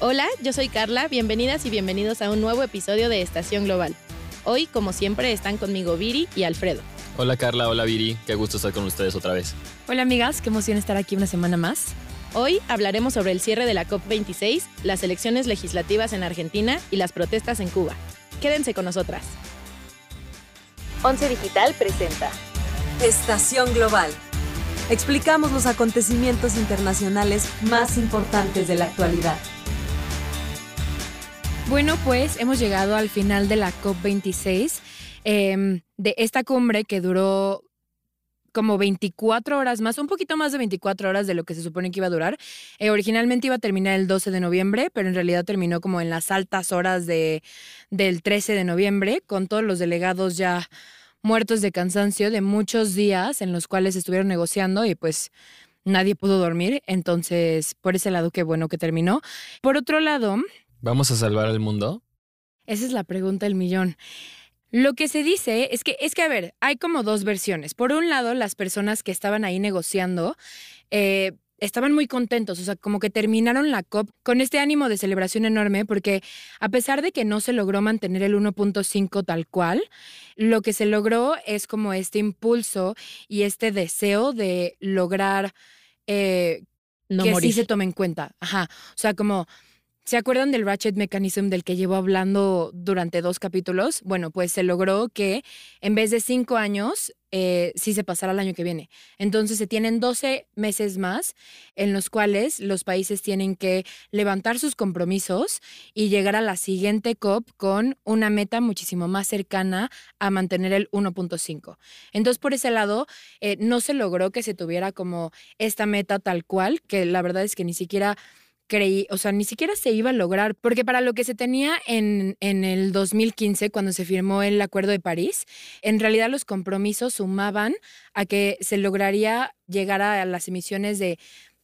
Hola, yo soy Carla, bienvenidas y bienvenidos a un nuevo episodio de Estación Global. Hoy, como siempre, están conmigo Viri y Alfredo. Hola Carla, hola Viri, qué gusto estar con ustedes otra vez. Hola amigas, qué emoción estar aquí una semana más. Hoy hablaremos sobre el cierre de la COP26, las elecciones legislativas en Argentina y las protestas en Cuba. Quédense con nosotras. Once Digital presenta Estación Global. Explicamos los acontecimientos internacionales más importantes de la actualidad. Bueno, pues hemos llegado al final de la COP26, em, de esta cumbre que duró como 24 horas más, un poquito más de 24 horas de lo que se supone que iba a durar. Eh, originalmente iba a terminar el 12 de noviembre, pero en realidad terminó como en las altas horas de, del 13 de noviembre, con todos los delegados ya muertos de cansancio de muchos días en los cuales estuvieron negociando y pues nadie pudo dormir. Entonces, por ese lado, qué bueno que terminó. Por otro lado... ¿Vamos a salvar al mundo? Esa es la pregunta del millón. Lo que se dice es que, es que, a ver, hay como dos versiones. Por un lado, las personas que estaban ahí negociando eh, estaban muy contentos, o sea, como que terminaron la COP con este ánimo de celebración enorme, porque a pesar de que no se logró mantener el 1.5 tal cual, lo que se logró es como este impulso y este deseo de lograr eh, que sí se tome en cuenta. Ajá, o sea, como ¿Se acuerdan del Ratchet Mechanism del que llevo hablando durante dos capítulos? Bueno, pues se logró que en vez de cinco años, eh, sí se pasara al año que viene. Entonces se tienen 12 meses más en los cuales los países tienen que levantar sus compromisos y llegar a la siguiente COP con una meta muchísimo más cercana a mantener el 1.5. Entonces, por ese lado, eh, no se logró que se tuviera como esta meta tal cual, que la verdad es que ni siquiera creí, o sea, ni siquiera se iba a lograr, porque para lo que se tenía en, en el 2015, cuando se firmó el Acuerdo de París, en realidad los compromisos sumaban a que se lograría llegar a las emisiones de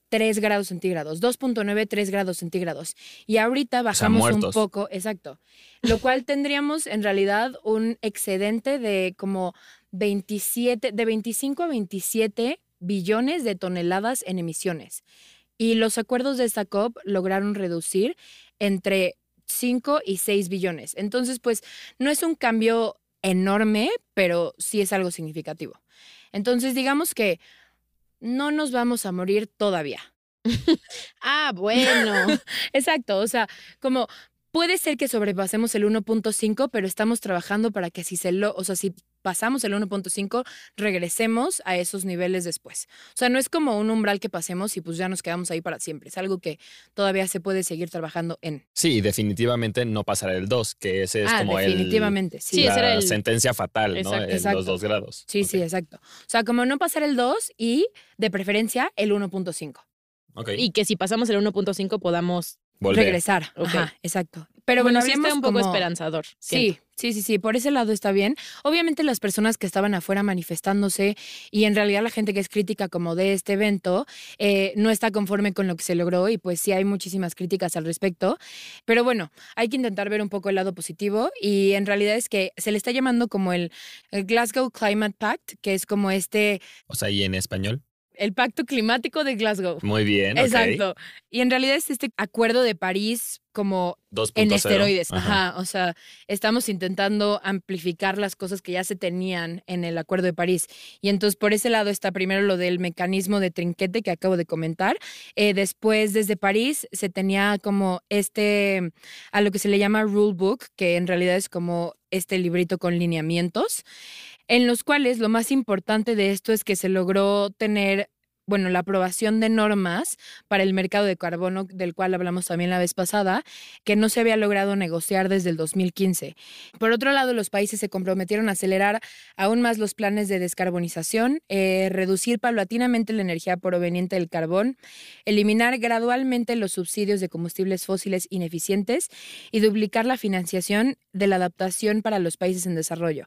3 grados centígrados, 2.9, 3 grados centígrados. Y ahorita bajamos un poco, exacto, lo cual tendríamos en realidad un excedente de como 27, de 25 a 27 billones de toneladas en emisiones. Y los acuerdos de esta COP lograron reducir entre 5 y 6 billones. Entonces, pues no es un cambio enorme, pero sí es algo significativo. Entonces, digamos que no nos vamos a morir todavía. ah, bueno. Exacto, o sea, como puede ser que sobrepasemos el 1.5, pero estamos trabajando para que si se lo, o sea, si pasamos el 1.5, regresemos a esos niveles después. O sea, no es como un umbral que pasemos y pues ya nos quedamos ahí para siempre. Es algo que todavía se puede seguir trabajando en. Sí, definitivamente no pasará el 2, que ese es ah, como definitivamente, sí. la el... sentencia fatal, ¿no? En los dos grados. Sí, sí, exacto. O sea, como no pasar el 2 y de preferencia el 1.5. Okay. Y que si pasamos el 1.5 podamos regresar. Ajá, exacto. Pero bueno, sí un poco esperanzador. Sí, sí, sí, sí, por ese lado está bien. Obviamente las personas que estaban afuera manifestándose y en realidad la gente que es crítica como de este evento eh, no está conforme con lo que se logró y pues sí hay muchísimas críticas al respecto. Pero bueno, hay que intentar ver un poco el lado positivo y en realidad es que se le está llamando como el, el Glasgow Climate Pact, que es como este... O sea, ¿y en español? El Pacto Climático de Glasgow. Muy bien. Exacto. Y en realidad es este acuerdo de París como en esteroides. Ajá. O sea, estamos intentando amplificar las cosas que ya se tenían en el Acuerdo de París. Y entonces por ese lado está primero lo del mecanismo de trinquete que acabo de comentar. Eh, después, desde París, se tenía como este, a lo que se le llama rule book, que en realidad es como este librito con lineamientos en los cuales lo más importante de esto es que se logró tener bueno, la aprobación de normas para el mercado de carbono, del cual hablamos también la vez pasada, que no se había logrado negociar desde el 2015. Por otro lado, los países se comprometieron a acelerar aún más los planes de descarbonización, eh, reducir paulatinamente la energía proveniente del carbón, eliminar gradualmente los subsidios de combustibles fósiles ineficientes y duplicar la financiación de la adaptación para los países en desarrollo.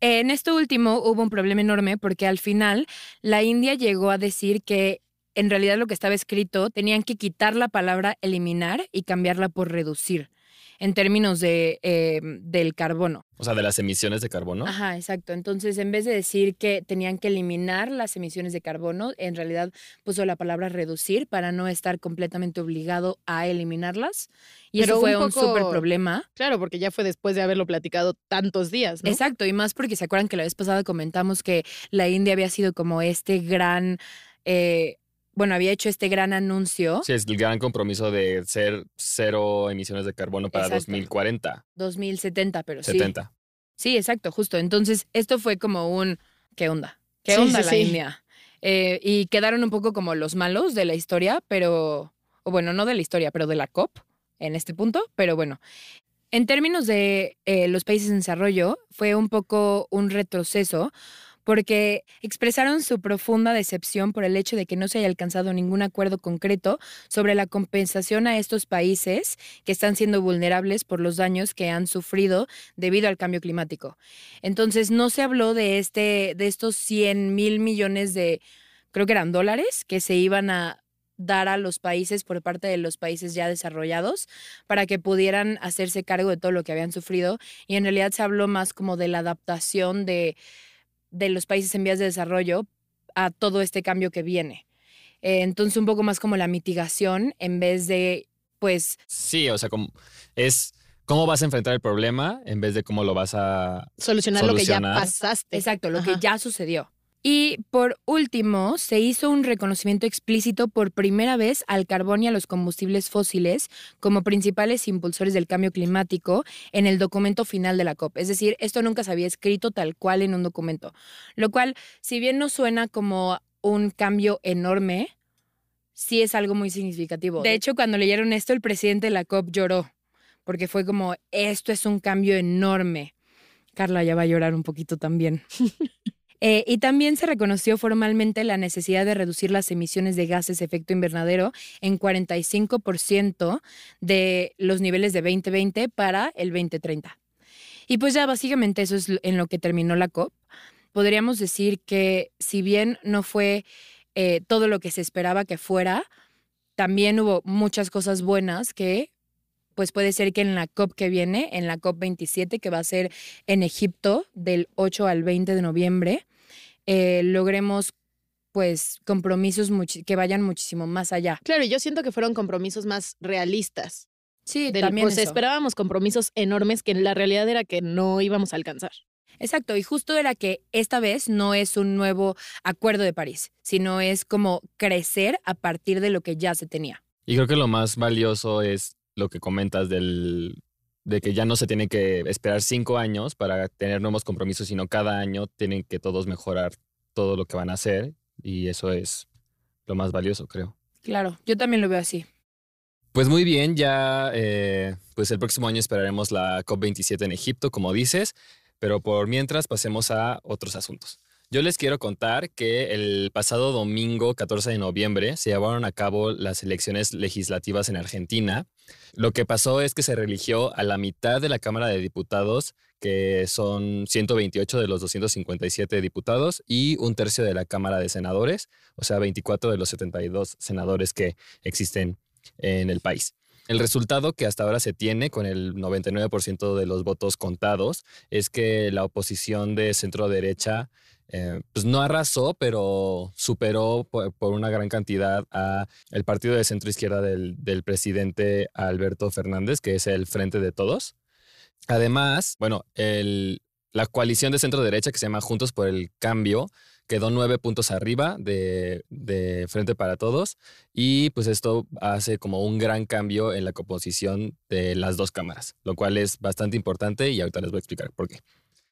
En esto último hubo un problema enorme porque al final la India llegó a decir que en realidad lo que estaba escrito tenían que quitar la palabra eliminar y cambiarla por reducir. en términos de, eh, del carbono. O sea, de las emisiones de carbono. Ajá, exacto. Entonces, en vez de decir que tenían que eliminar las emisiones de carbono, en realidad puso la palabra reducir para no estar completamente obligado a eliminarlas. Y eso fue un, súper problema. Claro, porque ya fue después de haberlo platicado tantos días, ¿no? Exacto, y más porque se acuerdan que la vez pasada comentamos que la India había sido como este gran eh, bueno, había hecho este gran anuncio. Sí, es el gran compromiso de ser cero emisiones de carbono para 2040. 2070, pero sí. 70. Sí, exacto, justo. Entonces, esto fue como un, ¿qué onda? ¿Qué onda la India? Eh, y quedaron un poco como los malos de la historia, pero, o bueno, no de la historia, pero de la COP en este punto, pero bueno. En términos de eh, los países en desarrollo, fue un poco un retroceso porque expresaron su profunda decepción por el hecho de que no se haya alcanzado ningún acuerdo concreto sobre la compensación a estos países que están siendo vulnerables por los daños que han sufrido debido al cambio climático. Entonces, no se habló de, este, de estos 100 mil millones de, creo que eran dólares, que se iban a dar a los países por parte de los países ya desarrollados para que pudieran hacerse cargo de todo lo que habían sufrido y en realidad se habló más como de la adaptación de de los países en vías de desarrollo a todo este cambio que viene. Eh, entonces, un poco más como la mitigación en vez de, pues... Sí, o sea, como es cómo vas a enfrentar el problema en vez de cómo lo vas a solucionar, lo que ya pasaste. Exacto, lo que ya sucedió. Y por último, se hizo un reconocimiento explícito por primera vez al carbón y a los combustibles fósiles como principales impulsores del cambio climático en el documento final de la COP. Es decir, esto nunca se había escrito tal cual en un documento. Lo cual, si bien no suena como un cambio enorme, sí es algo muy significativo. De hecho, cuando leyeron esto, el presidente de la COP lloró, porque fue como, esto es un cambio enorme. Carla ya va a llorar un poquito también. Eh, y también se reconoció formalmente la necesidad de reducir las emisiones de gases de efecto invernadero en 45% de los niveles de 2020 para el 2030. Y pues ya básicamente eso es en lo que terminó la COP. Podríamos decir que si bien no fue eh, todo lo que se esperaba que fuera, también hubo muchas cosas buenas que pues puede ser que en la COP que viene, en la COP 27, que va a ser en Egipto del 8 al 20 de noviembre, eh, logremos pues compromisos que vayan muchísimo más allá. Claro, y yo siento que fueron compromisos más realistas. Sí, también pues esperábamos compromisos enormes que en la realidad era que no íbamos a alcanzar. Exacto, y justo era que esta vez no es un nuevo acuerdo de París, sino es como crecer a partir de lo que ya se tenía. Y creo que lo más valioso es lo que comentas del de que ya no se tiene que esperar cinco años para tener nuevos compromisos, sino cada año tienen que todos mejorar todo lo que van a hacer y eso es lo más valioso, creo. Claro, yo también lo veo así. Pues muy bien, ya eh, pues el próximo año esperaremos la COP27 en Egipto, como dices, pero por mientras pasemos a otros asuntos. Yo les quiero contar que el pasado domingo 14 de noviembre se llevaron a cabo las elecciones legislativas en Argentina. Lo que pasó es que se religió a la mitad de la Cámara de Diputados, que son 128 de los 257 diputados, y un tercio de la Cámara de Senadores, o sea, 24 de los 72 senadores que existen en el país. El resultado que hasta ahora se tiene con el 99% de los votos contados es que la oposición de centro derecha eh, pues no arrasó, pero superó por, una gran cantidad a el partido de centro izquierda del, presidente Alberto Fernández, que es el Frente de Todos. Además, bueno, la coalición de centro derecha que se llama Juntos por el Cambio quedó nueve puntos arriba de, de, Frente para Todos y pues esto hace como un gran cambio en la composición de las dos cámaras, lo cual es bastante importante y ahorita les voy a explicar por qué.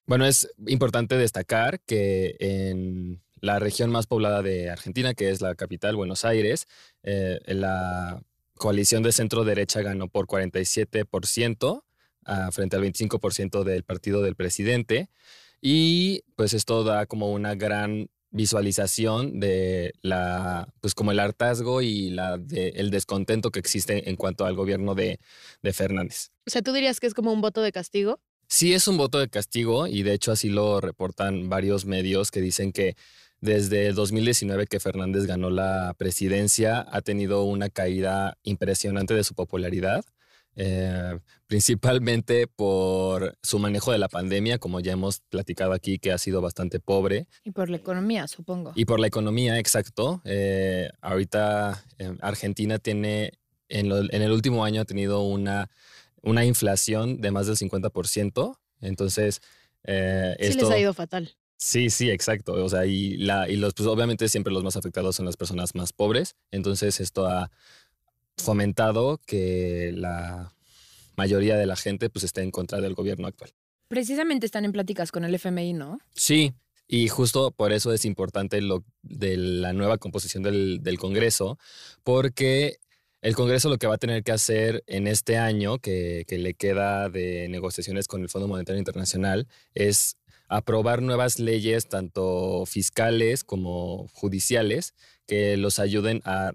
Bueno, es importante destacar que en la región más poblada de Argentina, que es la capital, Buenos Aires, eh, la coalición de centro derecha ganó por 47% ah, frente al 25% del partido del presidente. Y pues esto da como una gran visualización de la, pues como el hartazgo y la de, el descontento que existe en cuanto al gobierno de, de Fernández. O sea, ¿tú dirías que es como un voto de castigo? Sí es un voto de castigo y de hecho así lo reportan varios medios que dicen que desde 2019 que Fernández ganó la presidencia ha tenido una caída impresionante de su popularidad. Eh, principalmente por su manejo de la pandemia, como ya hemos platicado aquí, que ha sido bastante pobre. Y por la economía, supongo. Y por la economía, exacto. Eh, ahorita eh, Argentina tiene, en, en, el último año ha tenido una, una inflación de más del 50%. Entonces, eh, sí les ha ido fatal. Sí, sí, exacto. O sea, y, la, y los, pues obviamente siempre los más afectados son las personas más pobres. Entonces, esto ha fomentado que la mayoría de la gente pues esté en contra del gobierno actual. Precisamente están en pláticas con el FMI, ¿no? Sí, y justo por eso es importante lo de la nueva composición del, del, Congreso, porque el Congreso lo que va a tener que hacer en este año, que, que le queda de negociaciones con el Fondo Monetario Internacional, es aprobar nuevas leyes, tanto fiscales como judiciales, que los ayuden a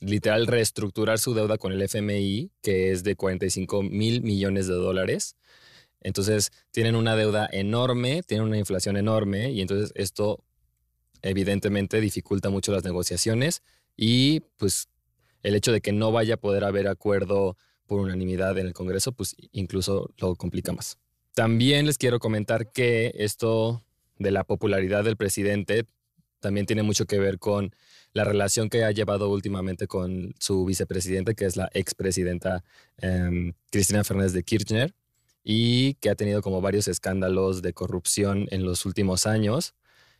literal reestructurar su deuda con el FMI, que es de 45 mil millones de dólares. Entonces, tienen una deuda enorme, tienen una inflación enorme y entonces esto evidentemente dificulta mucho las negociaciones y pues el hecho de que no vaya a poder haber acuerdo por unanimidad en el Congreso, pues incluso lo complica más. También les quiero comentar que esto de la popularidad del presidente también tiene mucho que ver con la relación que ha llevado últimamente con su vicepresidente, que es la expresidenta eh, Cristina Fernández de Kirchner, y que ha tenido como varios escándalos de corrupción en los últimos años.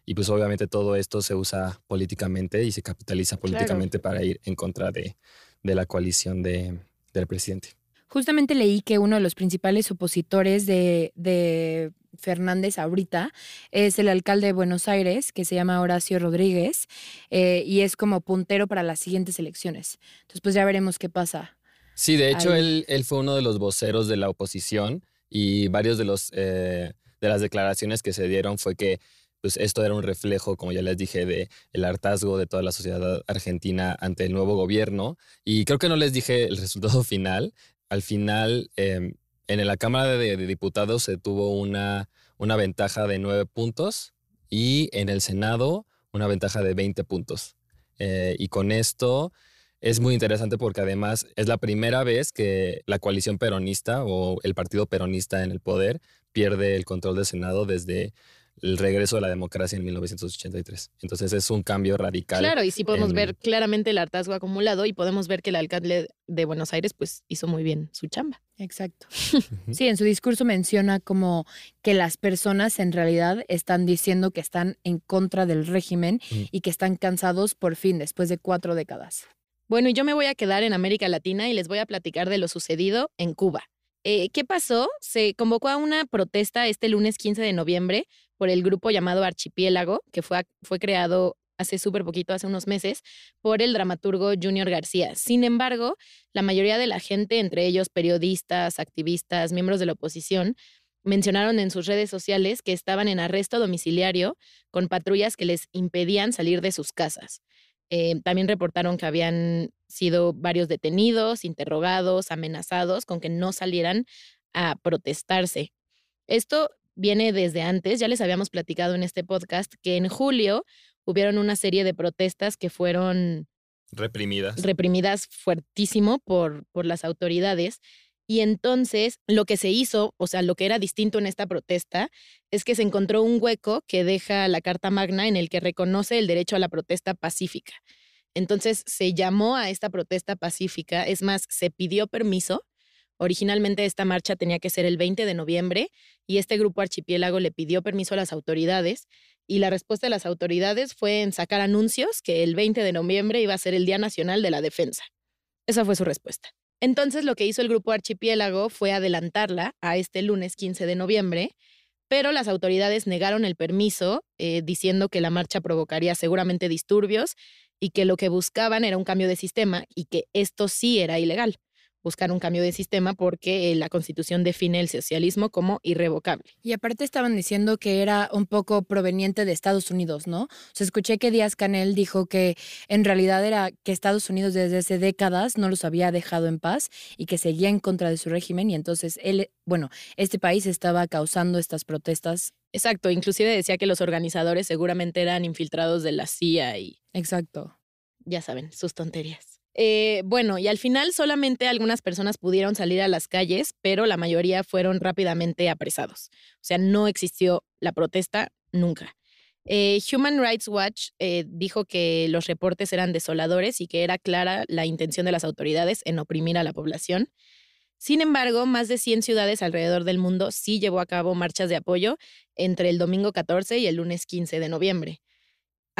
Y pues obviamente todo esto se usa políticamente y se capitaliza políticamente claro. para ir en contra de, de la coalición de, del presidente. Justamente leí que uno de los principales opositores de, de, Fernández ahorita es el alcalde de Buenos Aires, que se llama Horacio Rodríguez, eh, y es como puntero para las siguientes elecciones. Entonces, pues ya veremos qué pasa. Sí, de hecho, él, él, fue uno de los voceros de la oposición y varios de, los, eh, de las declaraciones que se dieron fue que pues esto era un reflejo, como ya les dije, de el hartazgo de toda la sociedad argentina ante el nuevo gobierno. Y creo que no les dije el resultado final, al final eh, en la Cámara de, Diputados se tuvo una, una ventaja de nueve puntos y en el Senado una ventaja de 20 puntos. Eh, y con esto es muy interesante porque además es la primera vez que la coalición peronista o el partido peronista en el poder pierde el control del Senado desde el regreso de la democracia en 1983. Entonces es un cambio radical. Claro, y sí podemos en... ver claramente el hartazgo acumulado y podemos ver que el alcalde de Buenos Aires pues hizo muy bien su chamba. Exacto. Sí, en su discurso menciona como que las personas en realidad están diciendo que están en contra del régimen mm. y que están cansados por fin después de cuatro décadas. Bueno, y yo me voy a quedar en América Latina y les voy a platicar de lo sucedido en Cuba. Eh, ¿Qué pasó? Se convocó a una protesta este lunes 15 de noviembre por el grupo llamado Archipiélago, que fue, fue creado hace súper poquito, hace unos meses, por el dramaturgo Junior García. Sin embargo, la mayoría de la gente, entre ellos periodistas, activistas, miembros de la oposición, mencionaron en sus redes sociales que estaban en arresto domiciliario con patrullas que les impedían salir de sus casas. Eh, también reportaron que habían sido varios detenidos, interrogados, amenazados con que no salieran a protestarse. Esto viene desde antes, ya les habíamos platicado en este podcast que en julio hubieron una serie de protestas que fueron reprimidas. Reprimidas fuertísimo por, por las autoridades. Y entonces lo que se hizo, o sea, lo que era distinto en esta protesta, es que se encontró un hueco que deja la Carta Magna en el que reconoce el derecho a la protesta pacífica. Entonces se llamó a esta protesta pacífica, es más, se pidió permiso. Originalmente esta marcha tenía que ser el 20 de noviembre y este grupo archipiélago le pidió permiso a las autoridades y la respuesta de las autoridades fue en sacar anuncios que el 20 de noviembre iba a ser el Día Nacional de la Defensa. Esa fue su respuesta. Entonces lo que hizo el grupo Archipiélago fue adelantarla a este lunes 15 de noviembre, pero las autoridades negaron el permiso, eh, diciendo que la marcha provocaría seguramente disturbios y que lo que buscaban era un cambio de sistema y que esto sí era ilegal buscar un cambio de sistema porque la constitución define el socialismo como irrevocable. Y aparte estaban diciendo que era un poco proveniente de Estados Unidos, ¿no? O sea, escuché que Díaz Canel dijo que en realidad era que Estados Unidos desde hace décadas no los había dejado en paz y que seguía en contra de su régimen y entonces él, bueno, este país estaba causando estas protestas. Exacto, inclusive decía que los organizadores seguramente eran infiltrados de la CIA y... Exacto. Ya saben, sus tonterías. Eh, bueno, y al final solamente algunas personas pudieron salir a las calles, pero la mayoría fueron rápidamente apresados. O sea, no existió la protesta nunca. Eh, Human Rights Watch eh, dijo que los reportes eran desoladores y que era clara la intención de las autoridades en oprimir a la población. Sin embargo, más de 100 ciudades alrededor del mundo sí llevó a cabo marchas de apoyo entre el domingo 14 y el lunes 15 de noviembre.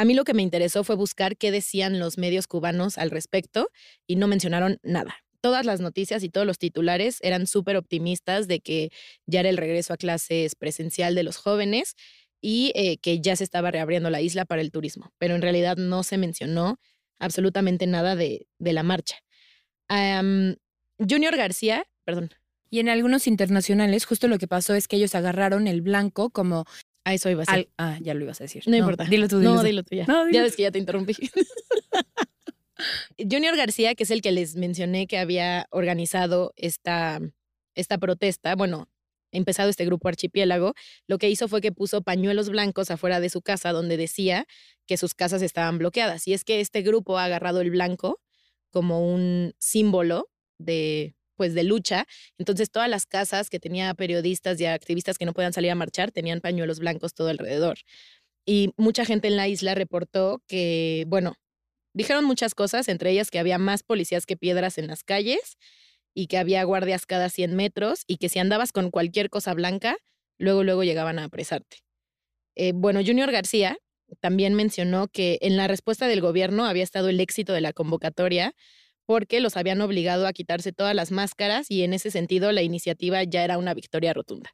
A mí lo que me interesó fue buscar qué decían los medios cubanos al respecto y no mencionaron nada. Todas las noticias y todos los titulares eran súper optimistas de que ya era el regreso a clases presencial de los jóvenes y eh, que ya se estaba reabriendo la isla para el turismo, pero en realidad no se mencionó absolutamente nada de, la marcha. Junior García, perdón. Y en algunos internacionales, justo lo que pasó es que ellos agarraron el blanco como. A eso iba a ser. ah, ya lo ibas a decir. No, importa. Dilo tú, dilo No, dilo tú ya. Ya ves que ya te interrumpí. Junior García, que es el que les mencioné que había organizado esta, esta protesta, bueno, empezado este grupo archipiélago, lo que hizo fue que puso pañuelos blancos afuera de su casa donde decía que sus casas estaban bloqueadas. Y es que este grupo ha agarrado el blanco como un símbolo de pues de lucha. Entonces todas las casas que tenía periodistas y activistas que no podían salir a marchar tenían pañuelos blancos todo alrededor. Y mucha gente en la isla reportó que, bueno, dijeron muchas cosas, entre ellas que había más policías que piedras en las calles y que había guardias cada 100 metros y que si andabas con cualquier cosa blanca, luego, luego llegaban a apresarte. Eh, bueno, Junior García también mencionó que en la respuesta del gobierno había estado el éxito de la convocatoria porque los habían obligado a quitarse todas las máscaras y en ese sentido la iniciativa ya era una victoria rotunda.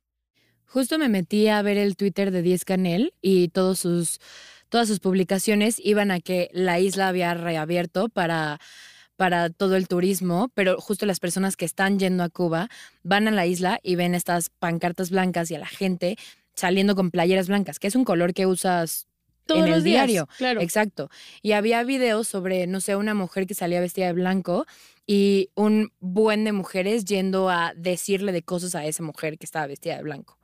Justo me metí a ver el Twitter de Diez Canel y todos sus, todas sus publicaciones iban a que la isla había reabierto para para todo el turismo, pero justo las personas que están yendo a Cuba van a la isla y ven estas pancartas blancas y a la gente saliendo con playeras blancas, que es un color que usas Todos en los el días, diario. claro. Exacto. Y había videos sobre, no sé, una mujer que salía vestida de blanco y un buen de mujeres yendo a decirle de cosas a esa mujer que estaba vestida de blanco.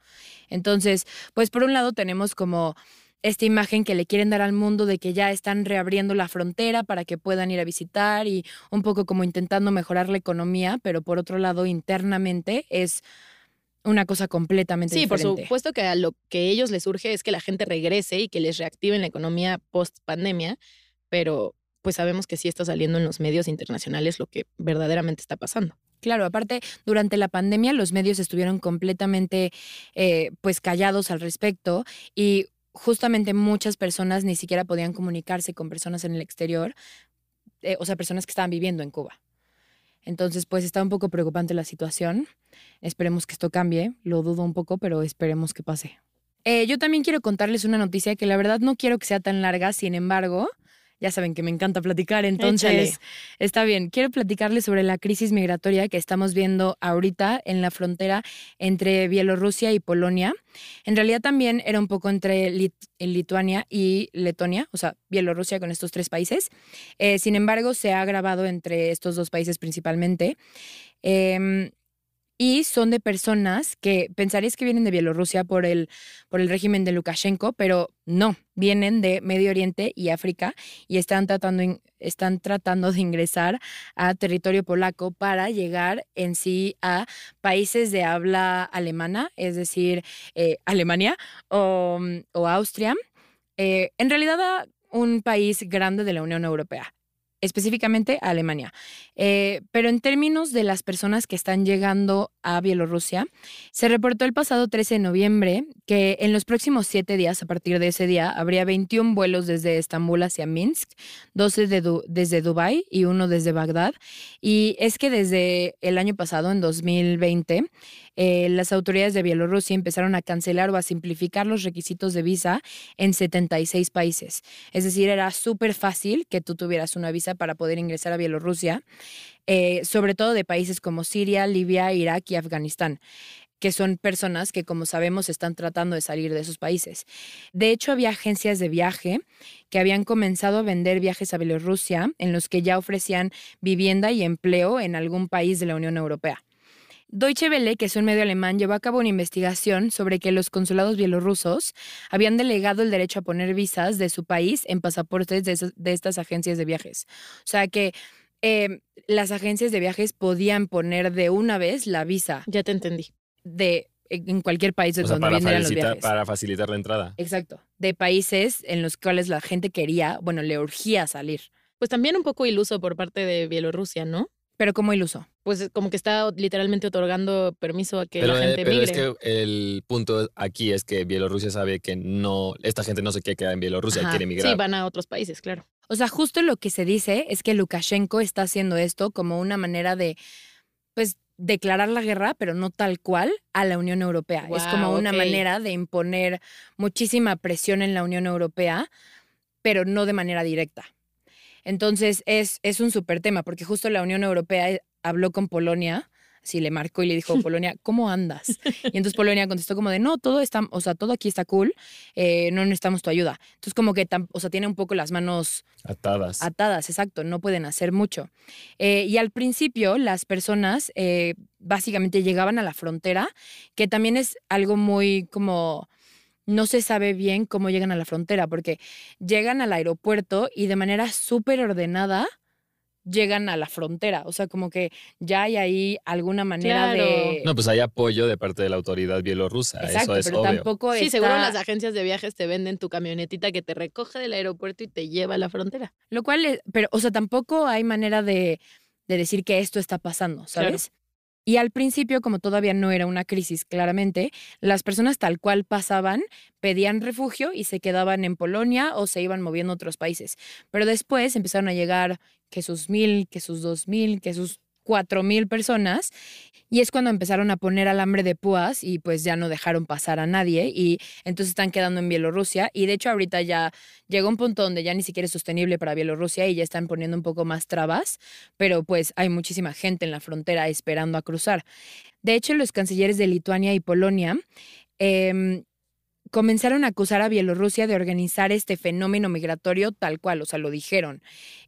Entonces, pues por un lado tenemos como esta imagen que le quieren dar al mundo de que ya están reabriendo la frontera para que puedan ir a visitar y un poco como intentando mejorar la economía, pero por otro lado internamente es una cosa completamente Sí, por diferente. supuesto que a lo que ellos les urge es que la gente regrese y que les reactiven la economía post pandemia, pero pues sabemos que sí está saliendo en los medios internacionales lo que verdaderamente está pasando. Claro, aparte, durante la pandemia los medios estuvieron completamente eh, pues callados al respecto y justamente muchas personas ni siquiera podían comunicarse con personas en el exterior, eh, o sea, personas que estaban viviendo en Cuba. Entonces, pues está un poco preocupante la situación. Esperemos que esto cambie. Lo dudo un poco, pero esperemos que pase. Eh, yo también quiero contarles una noticia que la verdad no quiero que sea tan larga, sin embargo, ya saben que me encanta platicar, entonces Échale. está bien. Quiero platicarles sobre la crisis migratoria que estamos viendo ahorita en la frontera entre Bielorrusia y Polonia. En realidad también era un poco entre Lit- Lituania y Letonia, o sea, Bielorrusia con estos tres países. Eh, sin embargo, se ha agravado entre estos dos países principalmente. Em, y son de personas que pensarías que vienen de Bielorrusia por el, por el régimen de Lukashenko, pero no, vienen de Medio Oriente y África y están tratando, están tratando de ingresar a territorio polaco para llegar en sí a países de habla alemana, es decir, eh, Alemania o, o Austria, eh, en realidad a un país grande de la Unión Europea específicamente a Alemania. Eh, pero en términos de las personas que están llegando a Bielorrusia, se reportó el pasado 13 de noviembre que en los próximos siete días, a partir de ese día, habría 21 vuelos desde Estambul hacia Minsk, 12 de desde Dubái y uno desde Bagdad. Y es que desde el año pasado, en 2020, eh, las autoridades de Bielorrusia empezaron a cancelar o a simplificar los requisitos de visa en 76 países. Es decir, era súper fácil que tú tuvieras una visa para poder ingresar a Bielorrusia, eh, sobre todo de países como Siria, Libia, Irak y Afganistán que son personas que, como sabemos, están tratando de salir de esos países. De hecho, había agencias de viaje que habían comenzado a vender viajes a Bielorrusia en los que ya ofrecían vivienda y empleo en algún país de la Unión Europea. Deutsche Welle, que es un medio alemán, llevó a cabo una investigación sobre que los consulados bielorrusos habían delegado el derecho a poner visas de su país en pasaportes de, esas- de estas agencias de viajes. O sea que eh, las agencias de viajes podían poner de una vez la visa Ya te entendí. de en cualquier país de O sea, donde vinieran los viajes. para facilitar la entrada. Exacto. De países en los cuales la gente quería, bueno, le urgía salir. Pues también un poco iluso por parte de Bielorrusia, ¿no? Pero como iluso. Pues como que está literalmente otorgando permiso a que Pero, la eh, gente pero migre. es que el punto aquí es que Bielorrusia sabe que no, esta gente no se quiere quedar en Bielorrusia, Ajá. quiere emigrar. Sí, van a otros países, claro. O sea, justo lo que se dice es que Lukashenko está haciendo esto como una manera de, pues, declarar la guerra, pero no tal cual, a la Unión Europea. es como una manera de imponer muchísima presión en la Unión Europea, pero no de manera directa. Entonces, es, es un súper tema, porque justo la Unión Europea eh, habló con Polonia, así le marcó y le dijo, Polonia, ¿cómo andas? Y entonces Polonia contestó como de, no, todo está, o sea, todo aquí está cool, eh, no necesitamos tu ayuda. Entonces, como que, o sea, tiene un poco las manos Atadas. atadas, exacto, no pueden hacer mucho. Eh, y al principio las personas eh, básicamente llegaban a la frontera, que también es algo muy como... No se sabe bien cómo llegan a la frontera, porque llegan al aeropuerto y de manera súper ordenada llegan a la frontera. O sea, como que ya hay ahí alguna manera Claro. de... No, pues hay apoyo de parte de la autoridad bielorrusa. Exacto, Eso es pero obvio. tampoco Sí, está- seguro las agencias de viajes te venden tu camionetita que te recoge del aeropuerto y te lleva a la frontera. Lo cual, es- pero, o sea, tampoco hay manera de, de decir que esto está pasando, Claro. Y al principio, como todavía no era una crisis, claramente, las personas tal cual pasaban, pedían refugio y se quedaban en Polonia o se iban moviendo a otros países. Pero después empezaron a llegar que sus mil, que sus dos mil, que sus cuatro mil personas. Y es cuando empezaron a poner alambre de púas y pues ya no dejaron pasar a nadie. Y entonces están quedando en Bielorrusia. Y de hecho ahorita ya llegó un punto donde ya ni siquiera es sostenible para Bielorrusia y ya están poniendo un poco más trabas, pero pues hay muchísima gente en la frontera esperando a cruzar. De hecho, los cancilleres de Lituania y Polonia em, comenzaron a acusar a Bielorrusia de organizar este fenómeno migratorio tal cual, o sea, lo dijeron.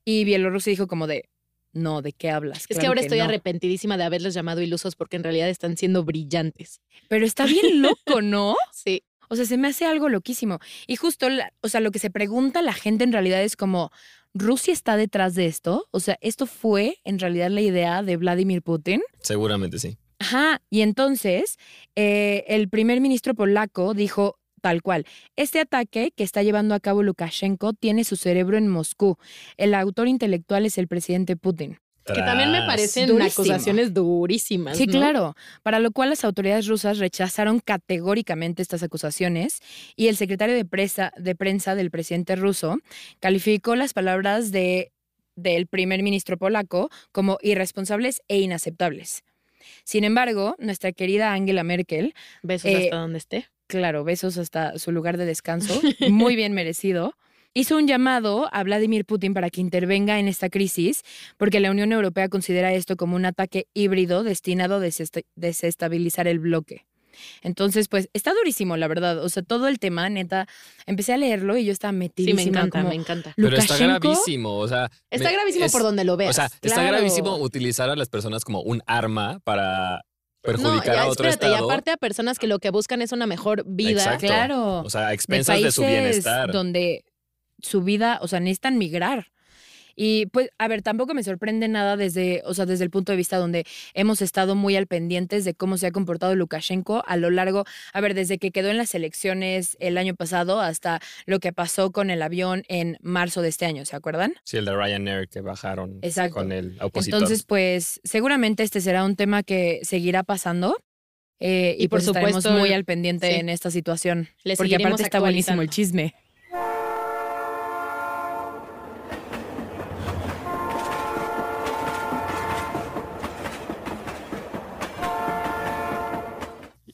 Y Bielorrusia dijo como de, no, ¿de qué hablas? Es que ahora estoy no". arrepentidísima de haberlos llamado ilusos porque en realidad están siendo brillantes. Pero está bien loco, ¿no? Sí. O sea, se me hace algo loquísimo. Y justo, o sea, lo que se pregunta la gente en realidad es como, ¿Rusia está detrás de esto? O sea, ¿esto fue en realidad la idea de Vladimir Putin? Seguramente sí. Ajá. Y entonces, eh, el primer ministro polaco dijo tal cual, este ataque que está llevando a cabo Lukashenko tiene su cerebro en Moscú. El autor intelectual es el presidente Putin. Que también me parecen Durísimo. acusaciones durísimas. Sí, ¿no? claro. Para lo cual las autoridades rusas rechazaron categóricamente estas acusaciones y el secretario de, presa- de prensa del presidente ruso calificó las palabras de, del primer ministro polaco como irresponsables e inaceptables. Sin embargo, nuestra querida Angela Merkel, Besos Eh, hasta donde esté. Claro, besos hasta su lugar de descanso, muy bien merecido, hizo un llamado a Vladimir Putin para que intervenga en esta crisis, porque la Unión Europea considera esto como un ataque híbrido destinado a desesta- desestabilizar el bloque. Entonces, pues está durísimo, la verdad. O sea, todo el tema, neta, empecé a leerlo y yo estaba Sí, metidísima. me encanta, como, me encanta. Pero está gravísimo. O sea, Está me- gravísimo es- por donde lo veas. O sea, está gravísimo utilizar a las personas como un arma para perjudicar no, ya, a otro espérate, estado. y aparte a personas que lo que buscan es una mejor vida. Exacto. Claro. O sea, a de expensas de, países su bienestar. donde su vida, o sea, necesitan migrar. Y pues, a ver, tampoco me sorprende nada desde, o sea, desde el punto de vista donde hemos estado muy al pendientes de cómo se ha comportado Lukashenko a lo largo, a ver, desde que quedó en las elecciones el año pasado hasta lo que pasó con el avión en marzo de este año, ¿se acuerdan? Sí, el de Ryanair que bajaron Exacto. con el opositor. Entonces, pues, seguramente este será un tema que seguirá pasando. eh, y, Y por pues estaremos supuesto, muy al pendiente sí. en esta situación. Le porque aparte está buenísimo el chisme.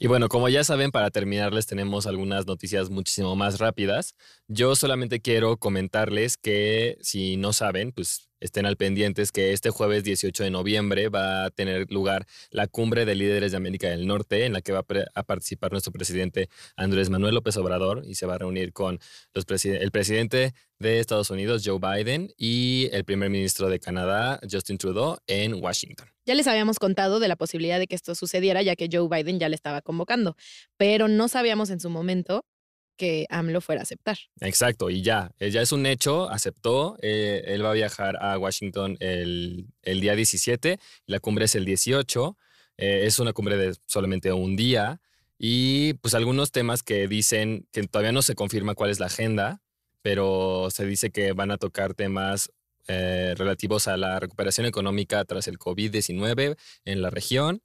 Y bueno, como ya saben, para terminar les tenemos algunas noticias muchísimo más rápidas. Yo solamente quiero comentarles que si no saben, pues estén al pendientes que este jueves 18 de noviembre va a tener lugar la cumbre de líderes de América del Norte en la que va a, participar nuestro presidente Andrés Manuel López Obrador y se va a reunir con los el presidente de Estados Unidos, Joe Biden, y el primer ministro de Canadá, Justin Trudeau, en Washington. Ya les habíamos contado de la posibilidad de que esto sucediera, ya que Joe Biden ya le estaba convocando, pero no sabíamos en su momento que AMLO fuera a aceptar. Exacto, y ya, eh, ya es un hecho, aceptó, eh, él va a viajar a Washington el, el, día 17, la cumbre es el 18, eh, es una cumbre de solamente un día, y pues algunos temas que dicen que todavía no se confirma cuál es la agenda, pero se dice que van a tocar temas relativos a la recuperación económica tras el COVID-19 en la región,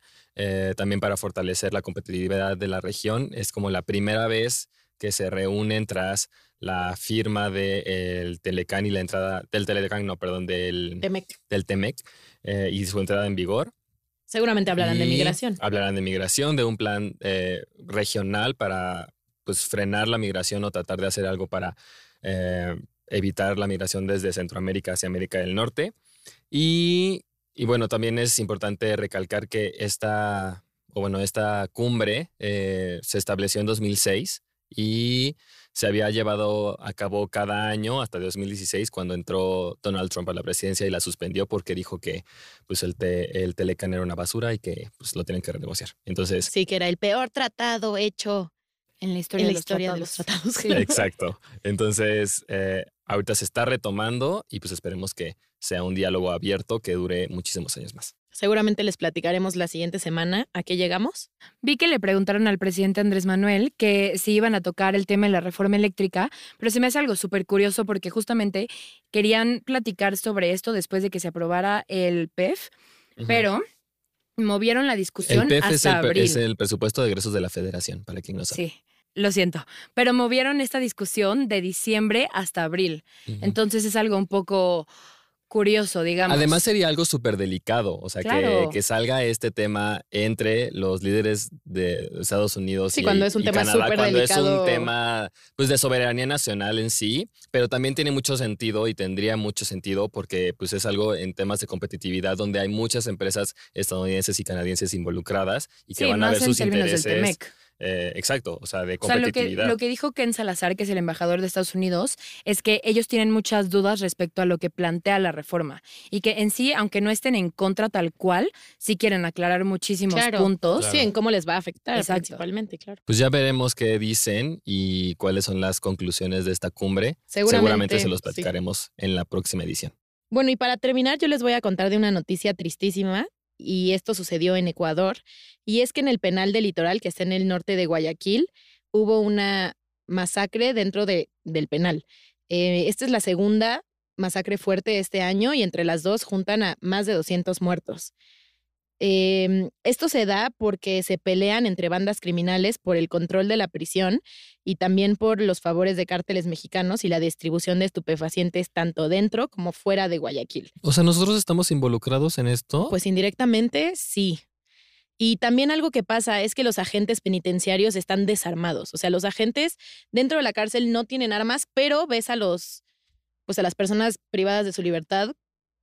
también para fortalecer la competitividad de la región. Es como la primera vez que se reúnen tras la firma del Telecán y la entrada del Telecán, no, perdón, del Temec, del Temec eh, y su entrada en vigor. Seguramente hablarán de migración. Hablarán de migración, de un plan eh, regional para pues, frenar la migración o tratar de hacer algo para eh, evitar la migración desde Centroamérica hacia América del Norte. Y, y bueno, también es importante recalcar que esta, o bueno, esta cumbre se estableció en 2006 y se había llevado a cabo cada año hasta 2016 cuando entró Donald Trump a la presidencia y la suspendió porque dijo que pues el, el Telecan era una basura y que pues lo tienen que renegociar. Entonces... Sí, que era el peor tratado hecho en la historia, de, los de, los tratados. Exacto. Entonces, eh, ahorita se está retomando y pues esperemos que sea un diálogo abierto que dure muchísimos años más. Seguramente les platicaremos la siguiente semana a qué llegamos. Vi que le preguntaron al presidente Andrés Manuel que si iban a tocar el tema de la reforma eléctrica, pero se me hace algo súper curioso porque justamente querían platicar sobre esto después de que se aprobara el PEF, pero movieron la discusión el PEF hasta es el, abril. es el presupuesto de egresos de la federación, para quien no sabe. Sí. Lo siento, pero movieron esta discusión de diciembre hasta abril. Entonces es algo un poco curioso, digamos. Además sería algo súper delicado, o sea, que, que, salga este tema entre los líderes de Estados Unidos sí, y, cuando es un tema Canadá, cuando delicado. es un tema pues de soberanía nacional en sí, pero también tiene mucho sentido y tendría mucho sentido porque pues es algo en temas de competitividad donde hay muchas empresas estadounidenses y canadienses involucradas y que sí, van a ver sus intereses. Eh, exacto, o sea, de O sea, lo que, competitividad. lo que dijo Ken Salazar, que es el embajador de Estados Unidos, es que ellos tienen muchas dudas respecto a lo que plantea la reforma y que en sí, aunque no estén en contra tal cual, sí quieren aclarar muchísimos Claro. puntos. Sí, en cómo les va a afectar Exacto. principalmente, claro. Pues ya veremos qué dicen y cuáles son las conclusiones de esta cumbre. Seguramente, se los sí. platicaremos en la próxima edición. Bueno, y para terminar, yo les voy a contar de una noticia tristísima, y esto sucedió en Ecuador, y es que en el penal del litoral, que está en el norte de Guayaquil, hubo una masacre dentro de, del penal. Eh, esta es la segunda masacre fuerte este año, y entre las dos juntan a más de 200 muertos. Eh, esto se da porque se pelean entre bandas criminales por el control de la prisión y también por los favores de cárteles mexicanos y la distribución de estupefacientes tanto dentro como fuera de Guayaquil. O sea, nosotros estamos involucrados en esto. Pues indirectamente sí. Y también algo que pasa es que los agentes penitenciarios están desarmados. O sea, los agentes dentro de la cárcel no tienen armas, pero ves a los, pues a las personas privadas de su libertad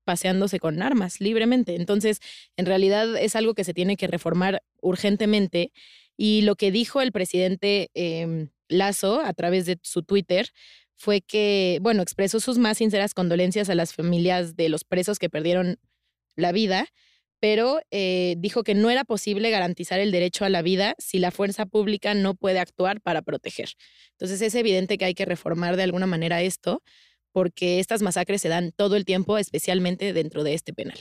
paseándose con armas libremente. Entonces, en realidad es algo que se tiene que reformar urgentemente. Y lo que dijo el presidente eh, Lazo a través de su Twitter fue que, bueno, expresó sus más sinceras condolencias a las familias de los presos que perdieron la vida, pero eh, dijo que no era posible garantizar el derecho a la vida si la fuerza pública no puede actuar para proteger. Entonces es evidente que hay que reformar de alguna manera esto porque estas masacres se dan todo el tiempo, especialmente dentro de este penal.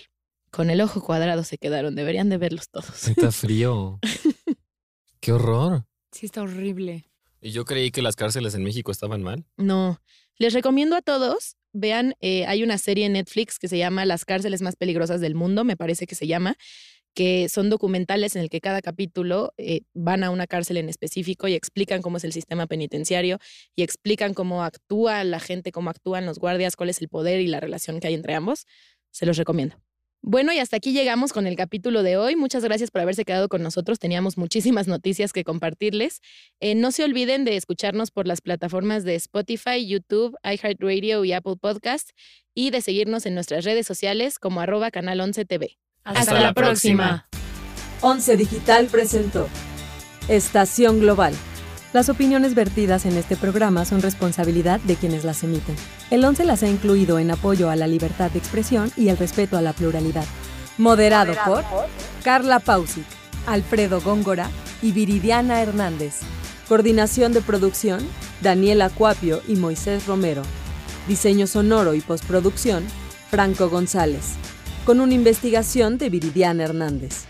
Con el ojo cuadrado se quedaron, deberían de verlos todos. Está frío. Qué horror. Sí, está horrible. Y yo creí que las cárceles en México estaban mal. No, les recomiendo a todos, vean, eh, hay una serie en Netflix que se llama Las cárceles más peligrosas del mundo, me parece que se llama, que son documentales en el que cada capítulo eh, van a una cárcel en específico y explican cómo es el sistema penitenciario y explican cómo actúa la gente, cómo actúan los guardias, cuál es el poder y la relación que hay entre ambos. Se los recomiendo. Bueno, y hasta aquí llegamos con el capítulo de hoy. Muchas gracias por haberse quedado con nosotros. Teníamos muchísimas noticias que compartirles. Eh, no se olviden de escucharnos por las plataformas de Spotify, YouTube, iHeartRadio y Apple Podcast y de seguirnos en nuestras redes sociales como arroba canal 11 TV. Hasta, la próxima. 11 Digital presentó Estación Global. Las opiniones vertidas en este programa son responsabilidad de quienes las emiten. El 11 las ha incluido en apoyo a la libertad de expresión y el respeto a la pluralidad. Moderado, por Carla Pausic, Alfredo Góngora y Viridiana Hernández. Coordinación de producción, Daniela Cuapio y Moisés Romero. Diseño sonoro y postproducción, Franco González. Con una investigación de Viridiana Hernández.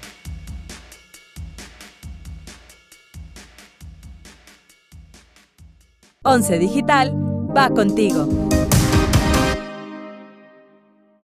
Once Digital va contigo.